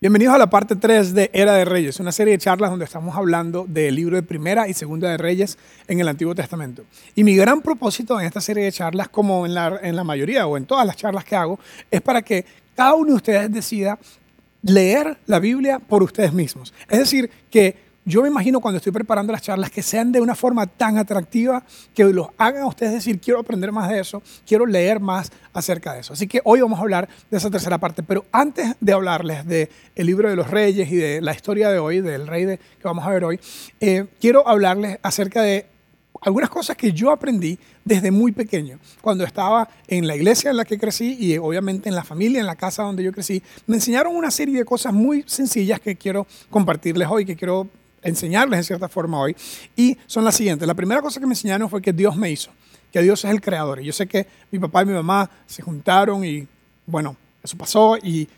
Bienvenidos a la parte 3 de Era de Reyes, una serie de charlas donde estamos hablando del libro de Primera y Segunda de Reyes en el Antiguo Testamento. Y mi gran propósito en esta serie de charlas, como en la, en la mayoría o en todas las charlas que hago, es para que cada uno de ustedes decida leer la Biblia por ustedes mismos. Es decir, que yo me imagino cuando estoy preparando las charlas que sean de una forma tan atractiva que los hagan a ustedes decir, quiero aprender más de eso, quiero leer más acerca de eso. Así que hoy vamos a hablar de esa tercera parte, pero antes de hablarles del el libro de los reyes y de la historia de hoy, del rey de, que vamos a ver hoy, eh, quiero hablarles acerca de algunas cosas que yo aprendí desde muy pequeño. Cuando estaba en la iglesia en la que crecí y obviamente en la familia, en la casa donde yo crecí, me enseñaron una serie de cosas muy sencillas que quiero compartirles hoy, que quiero enseñarles en cierta forma hoy. Y son las siguientes. La primera cosa que me enseñaron fue que Dios me hizo, que Dios es el creador. Y yo sé que mi papá y mi mamá se juntaron y bueno, eso pasó y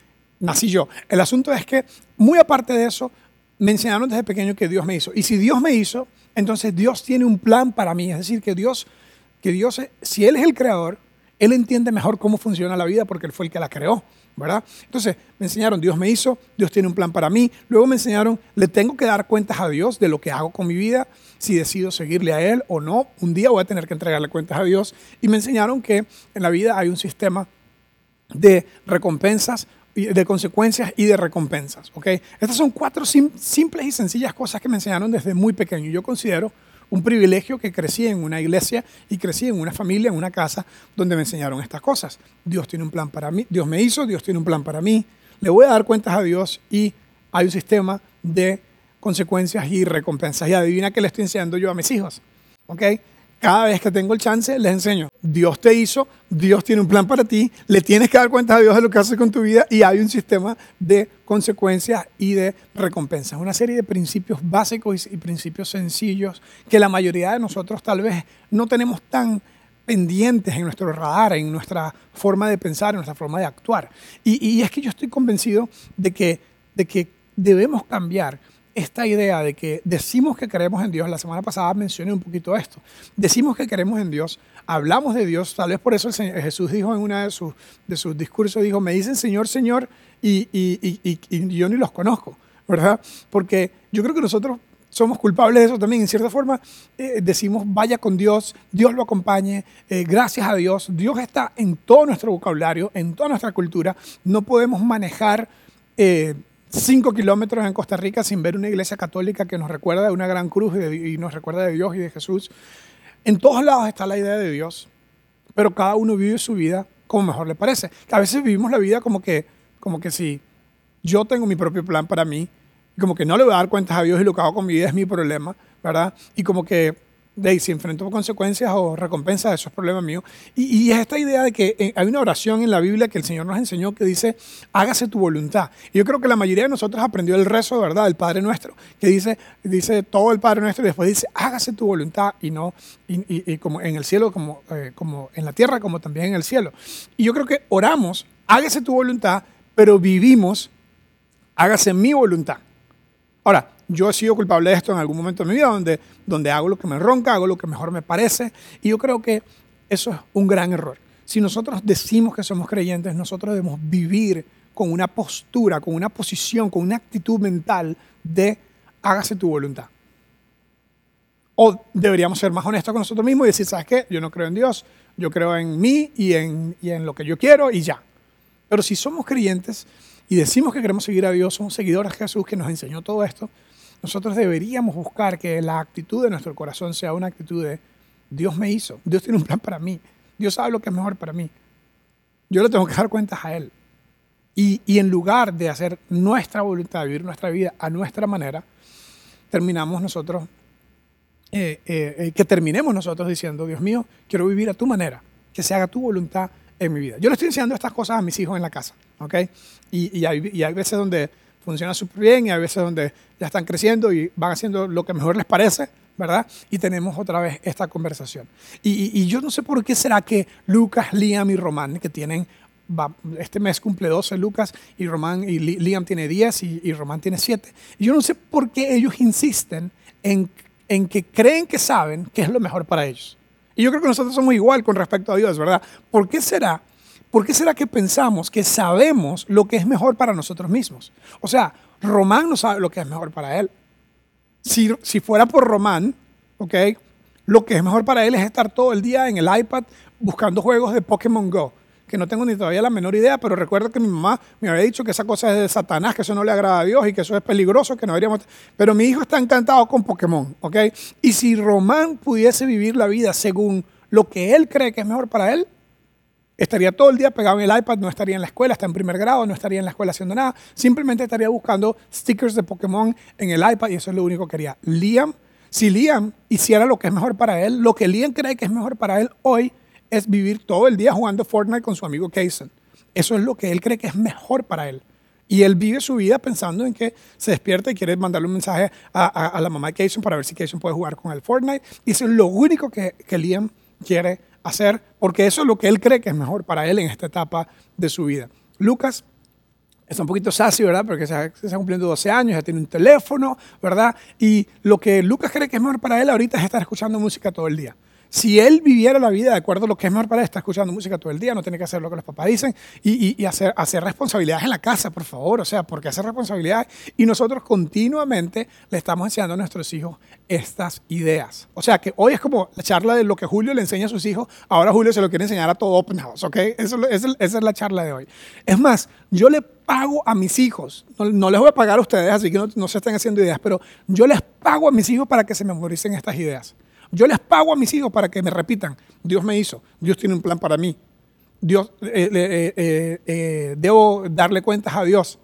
nací yo. El asunto es que, muy aparte de eso, me enseñaron desde pequeño que Dios me hizo. Y si Dios me hizo, entonces Dios tiene un plan para mí. Es decir, que Dios, que Dios, si Él es el creador, Él entiende mejor cómo funciona la vida porque Él fue el que la creó. ¿verdad? Entonces me enseñaron, Dios me hizo, Dios tiene un plan para mí. Luego me enseñaron, le tengo que dar cuentas a Dios de lo que hago con mi vida, si decido seguirle a Él o no. Un día voy a tener que entregarle cuentas a Dios. Y me enseñaron que en la vida hay un sistema de recompensas, de consecuencias y de recompensas. ¿ok? Estas son cuatro simples y sencillas cosas que me enseñaron desde muy pequeño. Yo considero un privilegio que crecí en una iglesia y crecí en una familia, en una casa donde me enseñaron estas cosas. Dios tiene un plan para mí, Dios me hizo, Dios tiene un plan para mí. Le voy a dar cuentas a Dios y hay un sistema de consecuencias y recompensas. Y adivina qué le estoy enseñando yo a mis hijos. ¿Ok? Cada vez que tengo el chance, les enseño. Dios te hizo, Dios tiene un plan para ti, le tienes que dar cuenta a Dios de lo que haces con tu vida y hay un sistema de consecuencias y de recompensas. Una serie de principios básicos y principios sencillos que la mayoría de nosotros tal vez no tenemos tan pendientes en nuestro radar, en nuestra forma de pensar, en nuestra forma de actuar. Y, es que yo estoy convencido de que, de que debemos cambiar esta idea de que decimos que creemos en Dios, la semana pasada mencioné un poquito esto, decimos que creemos en Dios, hablamos de Dios, tal vez por eso Jesús dijo en uno de sus, de sus discursos, dijo, me dicen Señor, Señor, y, yo ni los conozco, ¿verdad? Porque yo creo que nosotros somos culpables de eso también. En cierta forma, eh, decimos, vaya con Dios, Dios lo acompañe, eh, gracias a Dios. Dios está en todo nuestro vocabulario, en toda nuestra cultura. No podemos manejar eh, cinco kilómetros en Costa Rica sin ver una iglesia católica que nos recuerda de una gran cruz y, nos recuerda de Dios y de Jesús. En todos lados está la idea de Dios, pero cada uno vive su vida como mejor le parece. A veces vivimos la vida como que, como que si yo tengo mi propio plan para mí, como que no le voy a dar cuentas a Dios y lo que hago con mi vida es mi problema, ¿verdad? Y como que de si enfrento consecuencias o recompensas, eso es problema mío. Y, es esta idea de que eh, hay una oración en la Biblia que el Señor nos enseñó que dice, hágase tu voluntad. Y yo creo que la mayoría de nosotros aprendió el rezo, verdad, del Padre Nuestro, que dice, dice todo el Padre Nuestro y después dice, hágase tu voluntad y no, y, como en el cielo, como, eh, como en la tierra, como también en el cielo. Y yo creo que oramos, hágase tu voluntad, pero vivimos, hágase mi voluntad. Ahora, yo he sido culpable de esto en algún momento de mi vida, donde, donde hago lo que me ronca, hago lo que mejor me parece, y yo creo que eso es un gran error. Si nosotros decimos que somos creyentes, nosotros debemos vivir con una postura, con una posición, con una actitud mental de hágase tu voluntad. O deberíamos ser más honestos con nosotros mismos y decir, ¿sabes qué? Yo no creo en Dios, yo creo en mí y en, y en lo que yo quiero y ya. Pero si somos creyentes y decimos que queremos seguir a Dios, somos seguidores de Jesús que nos enseñó todo esto, nosotros deberíamos buscar que la actitud de nuestro corazón sea una actitud de Dios me hizo, Dios tiene un plan para mí, Dios sabe lo que es mejor para mí. Yo le tengo que dar cuentas a Él. Y, en lugar de hacer nuestra voluntad, vivir nuestra vida a nuestra manera, terminamos nosotros, eh, eh, eh, que terminemos nosotros diciendo, Dios mío, quiero vivir a tu manera, que se haga tu voluntad en mi vida. Yo le estoy enseñando estas cosas a mis hijos en la casa, ¿ok? Y, y hay veces donde funciona súper bien y hay veces donde ya están creciendo y van haciendo lo que mejor les parece, ¿verdad? Y tenemos otra vez esta conversación. Y, yo no sé por qué será que Lucas, Liam y Román, que tienen, este mes cumple 12 Lucas y Román y Liam tiene 10 y, Román tiene 7. Y yo no sé por qué ellos insisten en, en que creen que saben qué es lo mejor para ellos. Y yo creo que nosotros somos igual con respecto a Dios, ¿verdad? ¿Por qué será ¿Por qué será que pensamos que sabemos lo que es mejor para nosotros mismos? O sea, Román no sabe lo que es mejor para él. Si, si fuera por Román, ¿ok? Lo que es mejor para él es estar todo el día en el iPad buscando juegos de Pokémon Go que no tengo ni todavía la menor idea, pero recuerdo que mi mamá me había dicho que esa cosa es de Satanás, que eso no le agrada a Dios y que eso es peligroso, que no deberíamos... Pero mi hijo está encantado con Pokémon, ¿ok? Y si Román pudiese vivir la vida según lo que él cree que es mejor para él, estaría todo el día pegado en el iPad, no estaría en la escuela, está en primer grado, no estaría en la escuela haciendo nada, simplemente estaría buscando stickers de Pokémon en el iPad y eso es lo único que quería. Liam, si Liam hiciera lo que es mejor para él, lo que Liam cree que es mejor para él hoy, es vivir todo el día jugando Fortnite con su amigo Kaysen. Eso es lo que él cree que es mejor para él. Y él vive su vida pensando en que se despierta y quiere mandarle un mensaje a, la mamá de Kaysen para ver si Kaysen puede jugar con el Fortnite. Y eso es lo único que, que Liam quiere hacer, porque eso es lo que él cree que es mejor para él en esta etapa de su vida. Lucas está un poquito sassy, ¿verdad? Porque se está cumpliendo 12 años, ya tiene un teléfono, ¿verdad? Y lo que Lucas cree que es mejor para él ahorita es estar escuchando música todo el día. Si él viviera la vida de acuerdo a lo que es mejor para él, está escuchando música todo el día, no tiene que hacer lo que los papás dicen y, hacer, hacer responsabilidades en la casa, por favor. O sea, porque hacer responsabilidades y nosotros continuamente le estamos enseñando a nuestros hijos estas ideas. O sea, que hoy es como la charla de lo que Julio le enseña a sus hijos, ahora Julio se lo quiere enseñar a todo Open House, ¿ok? esa es la charla de hoy. Es más, yo le pago a mis hijos, no, les voy a pagar a ustedes, así que no, no se estén haciendo ideas, pero yo les pago a mis hijos para que se memoricen estas ideas. Yo les pago a mis hijos para que me repitan, Dios me hizo, Dios tiene un plan para mí, Dios, eh, eh, eh, debo darle cuentas a Dios.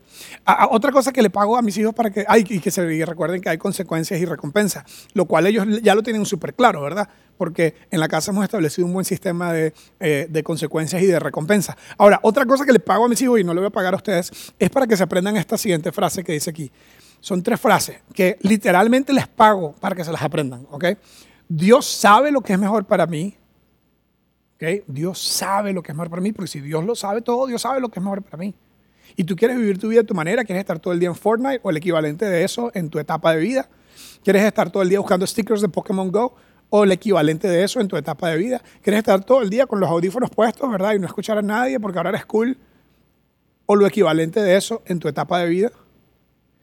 otra cosa que le pago a mis hijos para que, ay, y que se recuerden que hay consecuencias y recompensas, lo cual ellos ya lo tienen súper claro, ¿verdad? Porque en la casa hemos establecido un buen sistema de, de consecuencias y de recompensas. Ahora, otra cosa que le pago a mis hijos y no le voy a pagar a ustedes es para que se aprendan esta siguiente frase que dice aquí. Son tres frases que literalmente les pago para que se las aprendan, ¿ok? Dios sabe lo que es mejor para mí. Dios sabe lo que es mejor para mí, porque si Dios lo sabe todo, Dios sabe lo que es mejor para mí. Y tú quieres vivir tu vida de tu manera, quieres estar todo el día en Fortnite o el equivalente de eso en tu etapa de vida. Quieres estar todo el día buscando stickers de Pokémon Go o el equivalente de eso en tu etapa de vida. Quieres estar todo el día con los audífonos puestos, ¿verdad? Y no escuchar a nadie porque ahora eres cool. O lo equivalente de eso en tu etapa de vida.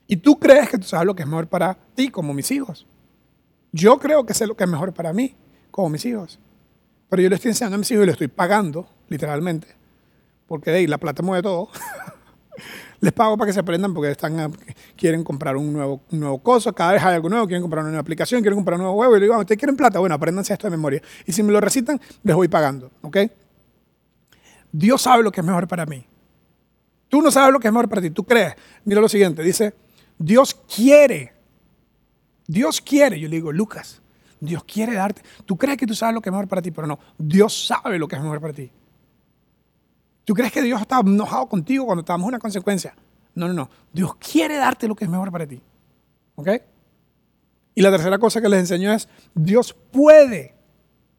Y tú crees que tú sabes lo que es mejor para ti, como mis hijos. Yo creo que sé lo que es mejor para mí, como mis hijos. Pero yo le estoy enseñando a mis hijos y le estoy pagando, literalmente, porque de ahí la plata mueve todo. Les pago para que se aprendan porque están, quieren comprar un nuevo, un nuevo coso, cada vez hay algo nuevo, quieren comprar una nueva aplicación, quieren comprar un nuevo huevo. Y le digo, ah, ¿ustedes quieren plata? Bueno, apréndanse esto de memoria. Y si me lo recitan, les voy pagando, ¿ok? Dios sabe lo que es mejor para mí. Tú no sabes lo que es mejor para ti, tú crees. Mira lo siguiente, dice, Dios quiere Dios quiere, yo le digo, Lucas, Dios quiere darte. Tú crees que tú sabes lo que es mejor para ti, pero no, Dios sabe lo que es mejor para ti. ¿Tú crees que Dios está enojado contigo cuando te damos una consecuencia? No, no, no. Dios quiere darte lo que es mejor para ti. ¿Ok? Y la tercera cosa que les enseño es, Dios puede,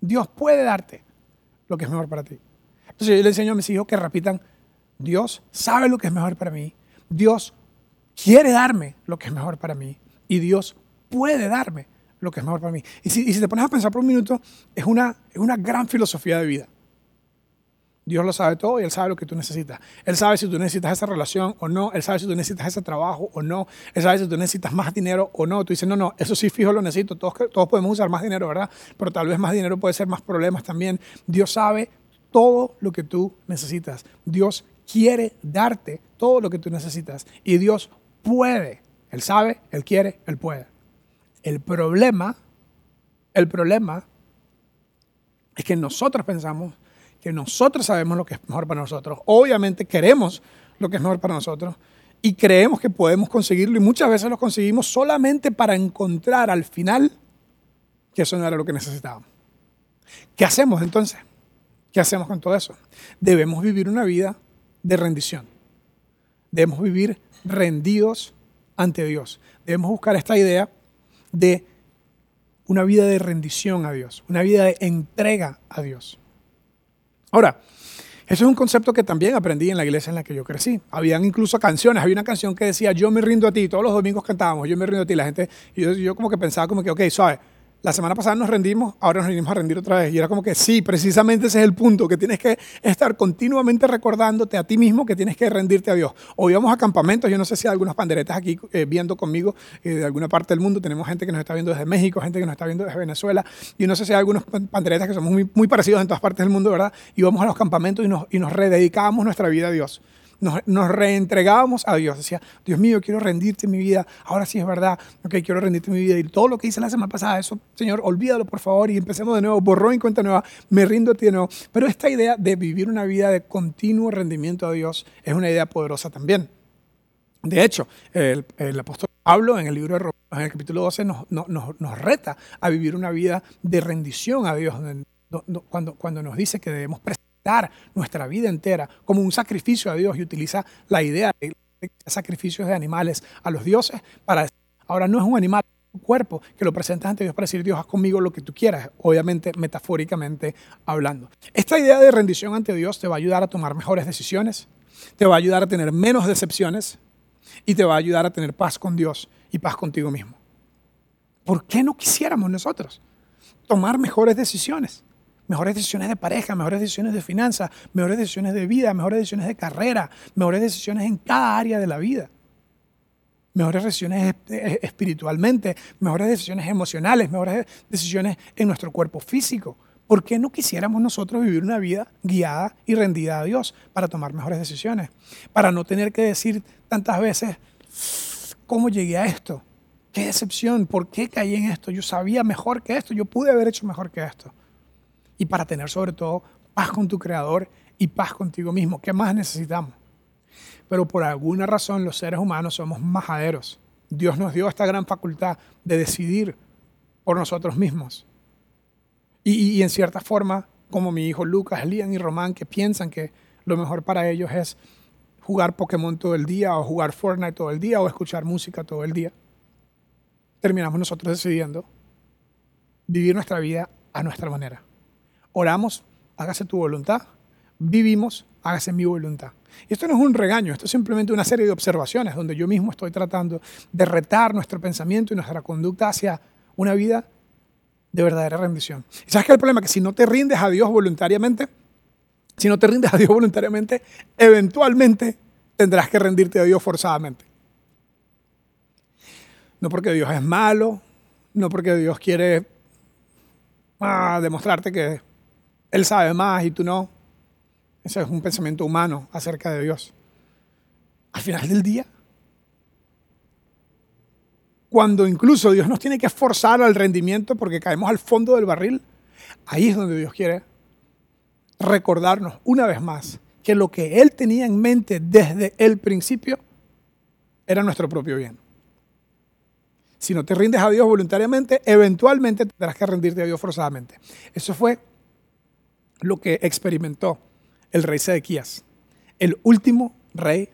Dios puede darte lo que es mejor para ti. Entonces yo le enseño a mis hijos que repitan, Dios sabe lo que es mejor para mí, Dios quiere darme lo que es mejor para mí y Dios puede darme lo que es mejor para mí. Y si, te pones a pensar por un minuto, es una, es una gran filosofía de vida. Dios lo sabe todo y Él sabe lo que tú necesitas. Él sabe si tú necesitas esa relación o no. Él sabe si tú necesitas ese trabajo o no. Él sabe si tú necesitas más dinero o no. Tú dices, no, no, eso sí fijo lo necesito. Todos, todos podemos usar más dinero, ¿verdad? Pero tal vez más dinero puede ser más problemas también. Dios sabe todo lo que tú necesitas. Dios quiere darte todo lo que tú necesitas. Y Dios puede. Él sabe, Él quiere, Él puede. El problema, el problema es que nosotros pensamos que nosotros sabemos lo que es mejor para nosotros. Obviamente queremos lo que es mejor para nosotros y creemos que podemos conseguirlo y muchas veces lo conseguimos solamente para encontrar al final que eso no era lo que necesitábamos. ¿Qué hacemos entonces? ¿Qué hacemos con todo eso? Debemos vivir una vida de rendición. Debemos vivir rendidos ante Dios. Debemos buscar esta idea de una vida de rendición a Dios, una vida de entrega a Dios. Ahora, eso es un concepto que también aprendí en la iglesia en la que yo crecí. Habían incluso canciones, había una canción que decía, yo me rindo a ti, todos los domingos cantábamos, yo me rindo a ti, la gente, y yo, como que pensaba como que, ok, ¿sabes? La semana pasada nos rendimos, ahora nos rendimos a rendir otra vez. Y era como que sí, precisamente ese es el punto, que tienes que estar continuamente recordándote a ti mismo que tienes que rendirte a Dios. Hoy vamos a campamentos, yo no sé si hay algunas panderetas aquí eh, viendo conmigo eh, de alguna parte del mundo. Tenemos gente que nos está viendo desde México, gente que nos está viendo desde Venezuela. Y no sé si hay algunos panderetas que somos muy, parecidos en todas partes del mundo, ¿verdad? Y vamos a los campamentos y nos, y nos rededicamos nuestra vida a Dios nos, reentregábamos a Dios. Decía, Dios mío, quiero rendirte mi vida. Ahora sí es verdad. Ok, quiero rendirte mi vida. Y todo lo que hice la semana pasada, eso, Señor, olvídalo por favor y empecemos de nuevo. Borrón y cuenta nueva. Me rindo a ti de nuevo. Pero esta idea de vivir una vida de continuo rendimiento a Dios es una idea poderosa también. De hecho, el, apóstol Pablo en el libro de Romanos, en el capítulo 12, nos, nos, reta a vivir una vida de rendición a Dios, cuando, cuando nos dice que debemos dar nuestra vida entera como un sacrificio a Dios y utiliza la idea de sacrificios de animales a los dioses para decir, ahora no es un animal, un cuerpo que lo presentas ante Dios para decir, Dios, haz conmigo lo que tú quieras, obviamente metafóricamente hablando. Esta idea de rendición ante Dios te va a ayudar a tomar mejores decisiones, te va a ayudar a tener menos decepciones y te va a ayudar a tener paz con Dios y paz contigo mismo. ¿Por qué no quisiéramos nosotros tomar mejores decisiones? Mejores decisiones de pareja, mejores decisiones de finanzas, mejores decisiones de vida, mejores decisiones de carrera, mejores decisiones en cada área de la vida. Mejores decisiones espiritualmente, mejores decisiones emocionales, mejores decisiones en nuestro cuerpo físico. ¿Por qué no quisiéramos nosotros vivir una vida guiada y rendida a Dios para tomar mejores decisiones? Para no tener que decir tantas veces, ¿cómo llegué a esto? ¿Qué decepción? ¿Por qué caí en esto? Yo sabía mejor que esto, yo pude haber hecho mejor que esto y para tener sobre todo paz con tu creador y paz contigo mismo. ¿Qué más necesitamos? Pero por alguna razón los seres humanos somos majaderos. Dios nos dio esta gran facultad de decidir por nosotros mismos. Y, en cierta forma, como mi hijo Lucas, Lian y Román, que piensan que lo mejor para ellos es jugar Pokémon todo el día o jugar Fortnite todo el día o escuchar música todo el día, terminamos nosotros decidiendo vivir nuestra vida a nuestra manera oramos, hágase tu voluntad, vivimos, hágase mi voluntad. Y esto no es un regaño, esto es simplemente una serie de observaciones donde yo mismo estoy tratando de retar nuestro pensamiento y nuestra conducta hacia una vida de verdadera rendición. ¿Y sabes qué es el problema? Que si no te rindes a Dios voluntariamente, si no te rindes a Dios voluntariamente, eventualmente tendrás que rendirte a Dios forzadamente. No porque Dios es malo, no porque Dios quiere ah, demostrarte que él sabe más y tú no. Ese es un pensamiento humano acerca de Dios. Al final del día, cuando incluso Dios nos tiene que forzar al rendimiento porque caemos al fondo del barril, ahí es donde Dios quiere recordarnos una vez más que lo que Él tenía en mente desde el principio era nuestro propio bien. Si no te rindes a Dios voluntariamente, eventualmente tendrás que rendirte a Dios forzadamente. Eso fue lo que experimentó el rey Sedequías, el último rey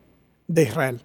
de Israel.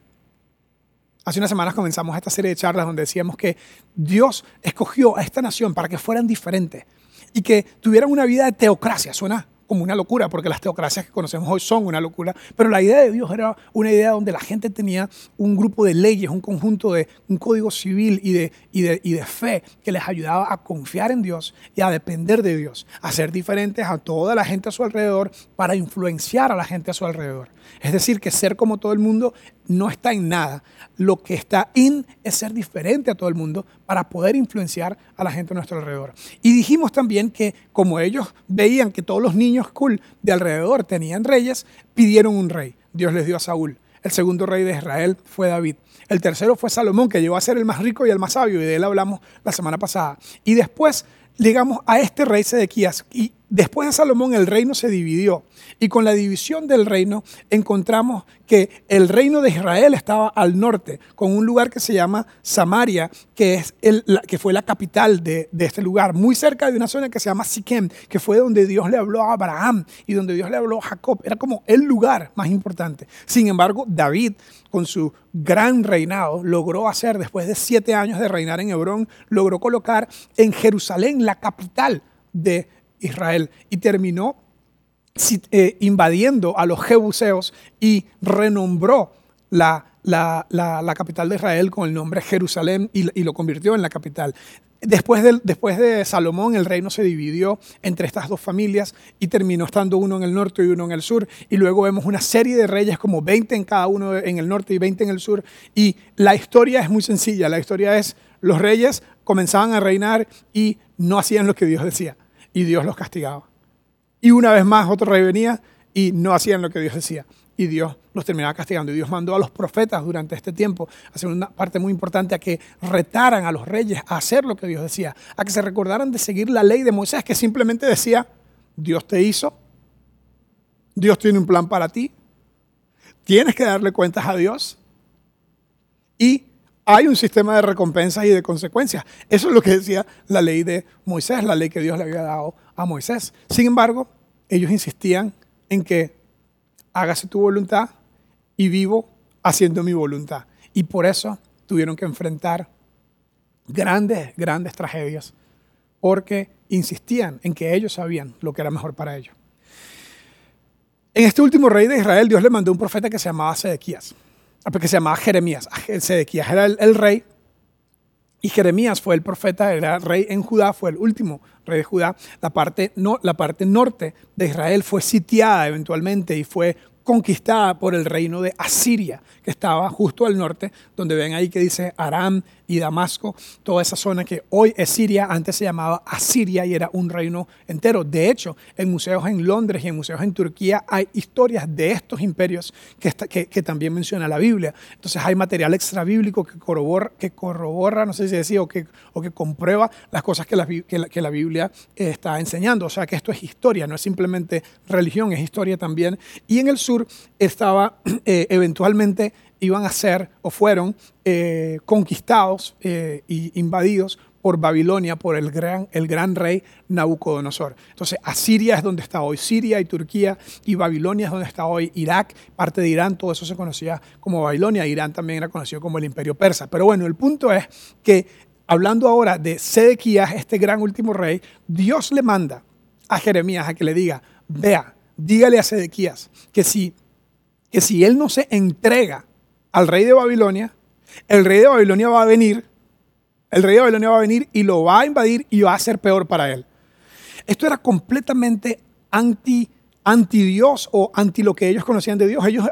Hace unas semanas comenzamos esta serie de charlas donde decíamos que Dios escogió a esta nación para que fueran diferentes y que tuvieran una vida de teocracia. Suena como una locura, porque las teocracias que conocemos hoy son una locura, pero la idea de Dios era una idea donde la gente tenía un grupo de leyes, un conjunto de un código civil y de, y de, y de fe que les ayudaba a confiar en Dios y a depender de Dios, a ser diferentes a toda la gente a su alrededor para influenciar a la gente a su alrededor. Es decir, que ser como todo el mundo no está en nada. Lo que está in es ser diferente a todo el mundo para poder influenciar a la gente a nuestro alrededor. Y dijimos también que como ellos veían que todos los niños cool de alrededor tenían reyes, pidieron un rey. Dios les dio a Saúl. El segundo rey de Israel fue David. El tercero fue Salomón, que llegó a ser el más rico y el más sabio, y de él hablamos la semana pasada. Y después llegamos a este rey Sedequías, y Después de Salomón el reino se dividió y con la división del reino encontramos que el reino de Israel estaba al norte, con un lugar que se llama Samaria, que, es el, que fue la capital de, este lugar, muy cerca de una zona que se llama Siquem, que fue donde Dios le habló a Abraham y donde Dios le habló a Jacob. Era como el lugar más importante. Sin embargo, David, con su gran reinado, logró hacer, después de siete años de reinar en Hebrón, logró colocar en Jerusalén la capital de Israel y terminó eh, invadiendo a los jebuseos y renombró la, capital de Israel con el nombre Jerusalén y, lo convirtió en la capital. Después de, después de, Salomón, el reino se dividió entre estas dos familias y terminó estando uno en el norte y uno en el sur. Y luego vemos una serie de reyes, como 20 en cada uno en el norte y 20 en el sur. Y la historia es muy sencilla. La historia es, los reyes comenzaban a reinar y no hacían lo que Dios decía. Y Dios los castigaba. Y una vez más otro rey venía y no hacían lo que Dios decía. Y Dios los terminaba castigando. Y Dios mandó a los profetas durante este tiempo. Hacer una parte muy importante, a que retaran a los reyes a hacer lo que Dios decía, a que se recordaran de seguir la ley de Moisés, que simplemente decía, Dios te hizo, Dios tiene un plan para ti, tienes que darle cuentas a Dios. Y hay un sistema de recompensas y de consecuencias. Eso es lo que decía la ley de Moisés, la ley que Dios le había dado a Moisés. Sin embargo, ellos insistían en que hágase tu voluntad y vivo haciendo mi voluntad. Y por eso tuvieron que enfrentar grandes, grandes tragedias, porque insistían en que ellos sabían lo que era mejor para ellos. En este último rey de Israel, Dios le mandó un profeta que se llamaba Sedequías, ah, que se llamaba Jeremías. Ah, Sedequías era el, rey y Jeremías fue el profeta, era rey en Judá, fue el último rey de Judá. La parte, no, la parte norte de Israel fue sitiada eventualmente y fue conquistada por el reino de Asiria, que estaba justo al norte, donde ven ahí que dice Aram y Damasco, toda esa zona que hoy es Siria, antes se llamaba Asiria y era un reino entero. De hecho, en museos en Londres y en museos en Turquía hay historias de estos imperios que, también menciona la Biblia. Entonces hay material extra bíblico que corrobora, que corrobora no sé si decía, o que, comprueba las cosas que la, que la, Biblia eh, está enseñando. O sea que esto es historia, no es simplemente religión, es historia también. Y en el sur estaba eh, eventualmente iban a ser o fueron eh, conquistados e invadidos por Babilonia, por el gran, el gran rey Nabucodonosor. Entonces, Asiria es donde está hoy Siria y Turquía, y Babilonia es donde está hoy Irak, parte de Irán, todo eso se conocía como Babilonia, Irán también era conocido como el imperio persa. Pero bueno, el punto es que, hablando ahora de Sedequías, este gran último rey, Dios le manda a Jeremías a que le diga, vea, dígale a Sedequías que si, que si él no se entrega al rey de Babilonia, el rey de Babilonia va a venir, el rey de Babilonia va a venir y lo va a invadir y va a ser peor para él. Esto era completamente anti, anti Dios o anti lo que ellos conocían de Dios. Ellos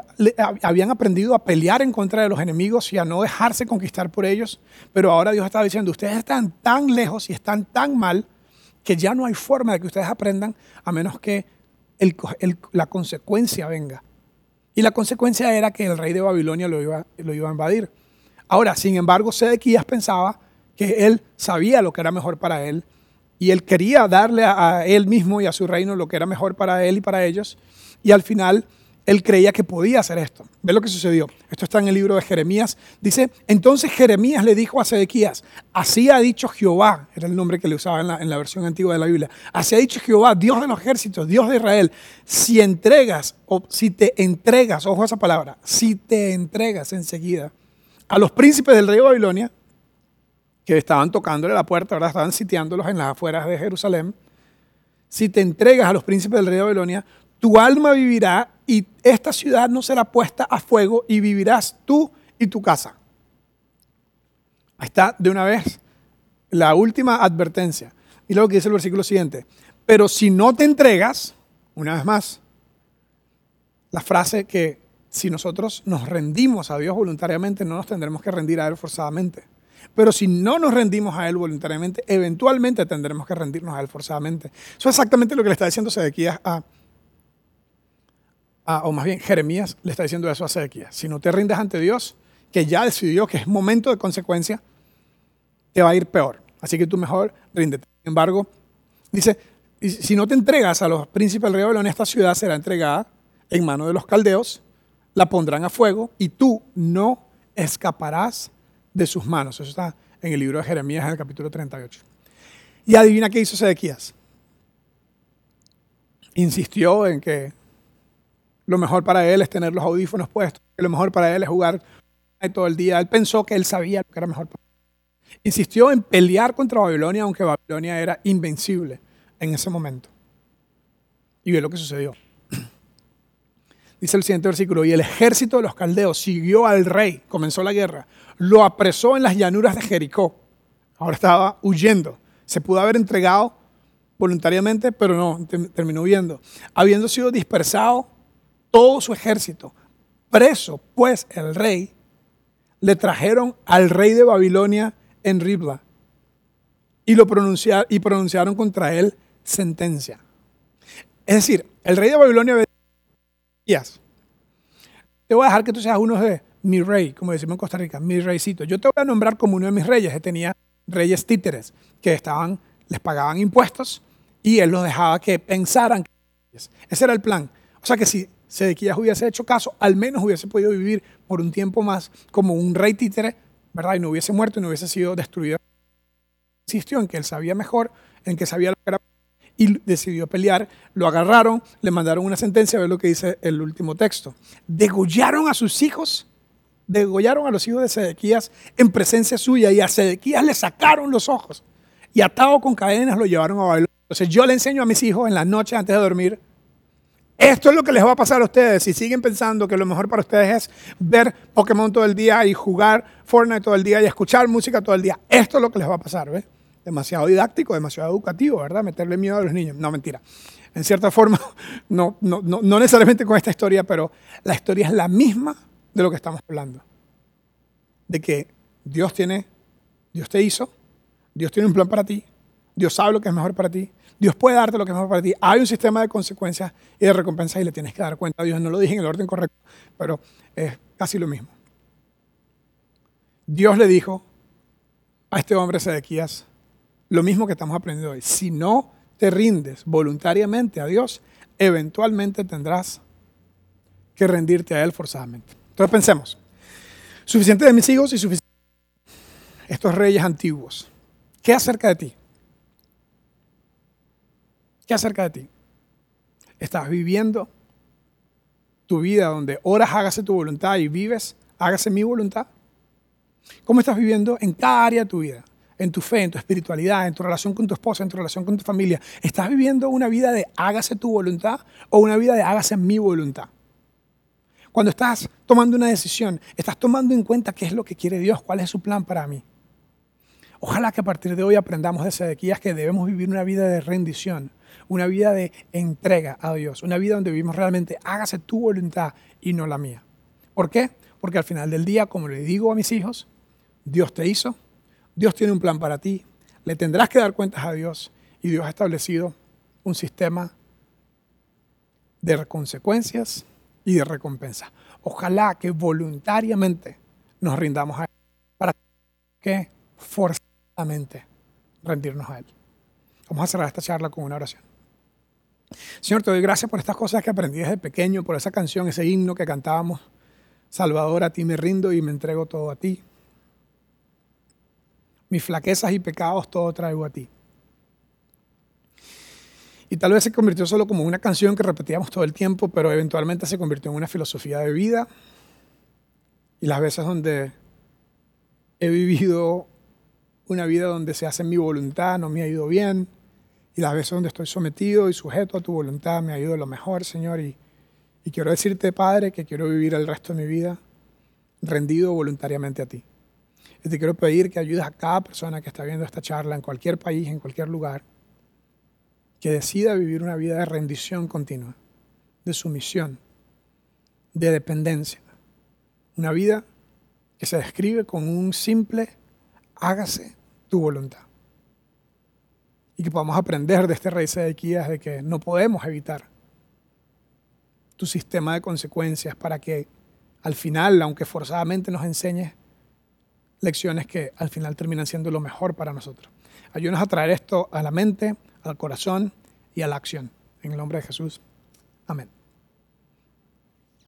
habían aprendido a pelear en contra de los enemigos y a no dejarse conquistar por ellos. Pero ahora Dios está diciendo, ustedes están tan lejos y están tan mal que ya no hay forma de que ustedes aprendan a menos que la consecuencia venga. Y la consecuencia era que el rey de Babilonia lo iba, lo iba a invadir. Ahora, sin embargo, Sedequías pensaba que él sabía lo que era mejor para él y él quería darle a, él mismo y a su reino lo que era mejor para él y para ellos. Y al final él creía que podía hacer esto. Ve lo que sucedió. Esto está en el libro de Jeremías. Dice, entonces Jeremías le dijo a Sedequías, así ha dicho Jehová, era el nombre que le usaba en la, versión antigua de la Biblia, así ha dicho Jehová, Dios de los ejércitos, Dios de Israel, si entregas, o si te entregas, ojo a esa palabra, si te entregas enseguida a los príncipes del rey de Babilonia, que estaban tocándole la puerta, ahora estaban sitiándolos en las afueras de Jerusalén, si te entregas a los príncipes del rey de Babilonia, tu alma vivirá y esta ciudad no será puesta a fuego y vivirás tú y tu casa. Ahí está de una vez la última advertencia. Y luego dice el versículo siguiente. Pero si no te entregas, una vez más, la frase que si nosotros nos rendimos a Dios voluntariamente, no nos tendremos que rendir a Él forzadamente. Pero si no nos rendimos a Él voluntariamente, eventualmente tendremos que rendirnos a Él forzadamente. Eso es exactamente lo que le está diciendo Sedequías a, o más bien Jeremías le está diciendo eso a Sedequías. Si no te rindes ante Dios, que ya decidió que es momento de consecuencia, te va a ir peor. Así que tú mejor ríndete. Sin embargo, dice, si no te entregas a los príncipes del rey de Babilonia, esta ciudad será entregada en manos de los caldeos, la pondrán a fuego y tú no escaparás de sus manos. Eso está en el libro de Jeremías, en el capítulo 38. Y adivina qué hizo Sedequías. Insistió en que lo mejor para él es tener los audífonos puestos, lo mejor para él es jugar todo el día. Él pensó que él sabía lo que era mejor para él. Insistió en pelear contra Babilonia, aunque Babilonia era invencible en ese momento. Y ve lo que sucedió. Dice el siguiente versículo, y el ejército de los caldeos siguió al rey, comenzó la guerra, lo apresó en las llanuras de Jericó. Ahora estaba huyendo. Se pudo haber entregado voluntariamente, pero no, terminó huyendo. Habiendo sido dispersado todo su ejército, preso, pues el rey, le trajeron al rey de Babilonia en Ribla y, lo pronunciaron, contra él sentencia. Es decir, el rey de Babilonia te voy a dejar que tú seas uno de mi rey, como decimos en Costa Rica, mi reycito. Yo te voy a nombrar como uno de mis reyes. Él tenía reyes títeres que estaban, les pagaban impuestos y él los dejaba que pensaran. Ese era el plan. O sea que si Sedequías hubiese hecho caso, al menos hubiese podido vivir por un tiempo más como un rey títere, ¿verdad? Y no hubiese muerto y no hubiese sido destruido. Insistió en que él sabía mejor, en que sabía lo que era y decidió pelear. Lo agarraron, le mandaron una sentencia, a ver lo que dice el último texto. Degollaron a sus hijos, degollaron a los hijos de Sedequías en presencia suya y a Sedequías le sacaron los ojos y atado con cadenas lo llevaron a Babilonia. Entonces yo le enseño a mis hijos en la noche antes de dormir, esto es lo que les va a pasar a ustedes si siguen pensando que lo mejor para ustedes es ver Pokémon todo el día y jugar Fortnite todo el día y escuchar música todo el día. Esto es lo que les va a pasar, ¿ves? demasiado didáctico, demasiado educativo, ¿verdad? Meterle miedo a los niños. No, mentira. En cierta forma, no, no, no, no necesariamente con esta historia, pero la historia es la misma de lo que estamos hablando. De que Dios tiene, Dios te hizo, Dios tiene un plan para ti, Dios sabe lo que es mejor para ti, Dios puede darte lo que es mejor para ti. Hay un sistema de consecuencias y de recompensas y le tienes que dar cuenta a Dios. No lo dije en el orden correcto, pero es casi lo mismo. Dios le dijo a este hombre Sedequías, lo mismo que estamos aprendiendo hoy. Si no te rindes voluntariamente a Dios, eventualmente tendrás que rendirte a Él forzadamente. Entonces pensemos, suficiente de mis hijos y suficiente de estos reyes antiguos. ¿Qué acerca de ti? ¿Qué acerca de ti? ¿Estás viviendo tu vida donde horas hágase tu voluntad y vives, hágase mi voluntad? ¿Cómo estás viviendo en cada área de tu vida? en tu fe, en tu espiritualidad, en tu relación con tu esposa, en tu relación con tu familia, ¿estás viviendo una vida de hágase tu voluntad o una vida de hágase mi voluntad? Cuando estás tomando una decisión, estás tomando en cuenta qué es lo que quiere Dios, cuál es su plan para mí. Ojalá que a partir de hoy aprendamos de Sedequías que debemos vivir una vida de rendición, una vida de entrega a Dios, una vida donde vivimos realmente hágase tu voluntad y no la mía. ¿Por qué? Porque al final del día, como le digo a mis hijos, Dios te hizo, Dios tiene un plan para ti, le tendrás que dar cuentas a Dios y Dios ha establecido un sistema de consecuencias y de recompensa. Ojalá que voluntariamente nos rindamos a Él para que forzadamente rendirnos a Él. Vamos a cerrar esta charla con una oración. Señor, te doy gracias por estas cosas que aprendí desde pequeño, por esa canción, ese himno que cantábamos. Salvador, a ti me rindo y me entrego todo a ti mis flaquezas y pecados, todo traigo a ti. Y tal vez se convirtió solo como una canción que repetíamos todo el tiempo, pero eventualmente se convirtió en una filosofía de vida. Y las veces donde he vivido una vida donde se hace mi voluntad, no me ha ido bien. Y las veces donde estoy sometido y sujeto a tu voluntad, me ido lo mejor, Señor. Y, y quiero decirte, Padre, que quiero vivir el resto de mi vida rendido voluntariamente a ti. Y te quiero pedir que ayudes a cada persona que está viendo esta charla en cualquier país, en cualquier lugar, que decida vivir una vida de rendición continua, de sumisión, de dependencia. Una vida que se describe con un simple hágase tu voluntad. Y que podamos aprender de este rey Sedequías de que no podemos evitar tu sistema de consecuencias para que al final, aunque forzadamente nos enseñes lecciones que al final terminan siendo lo mejor para nosotros. Ayúdanos a traer esto a la mente, al corazón y a la acción. En el nombre de Jesús. Amén.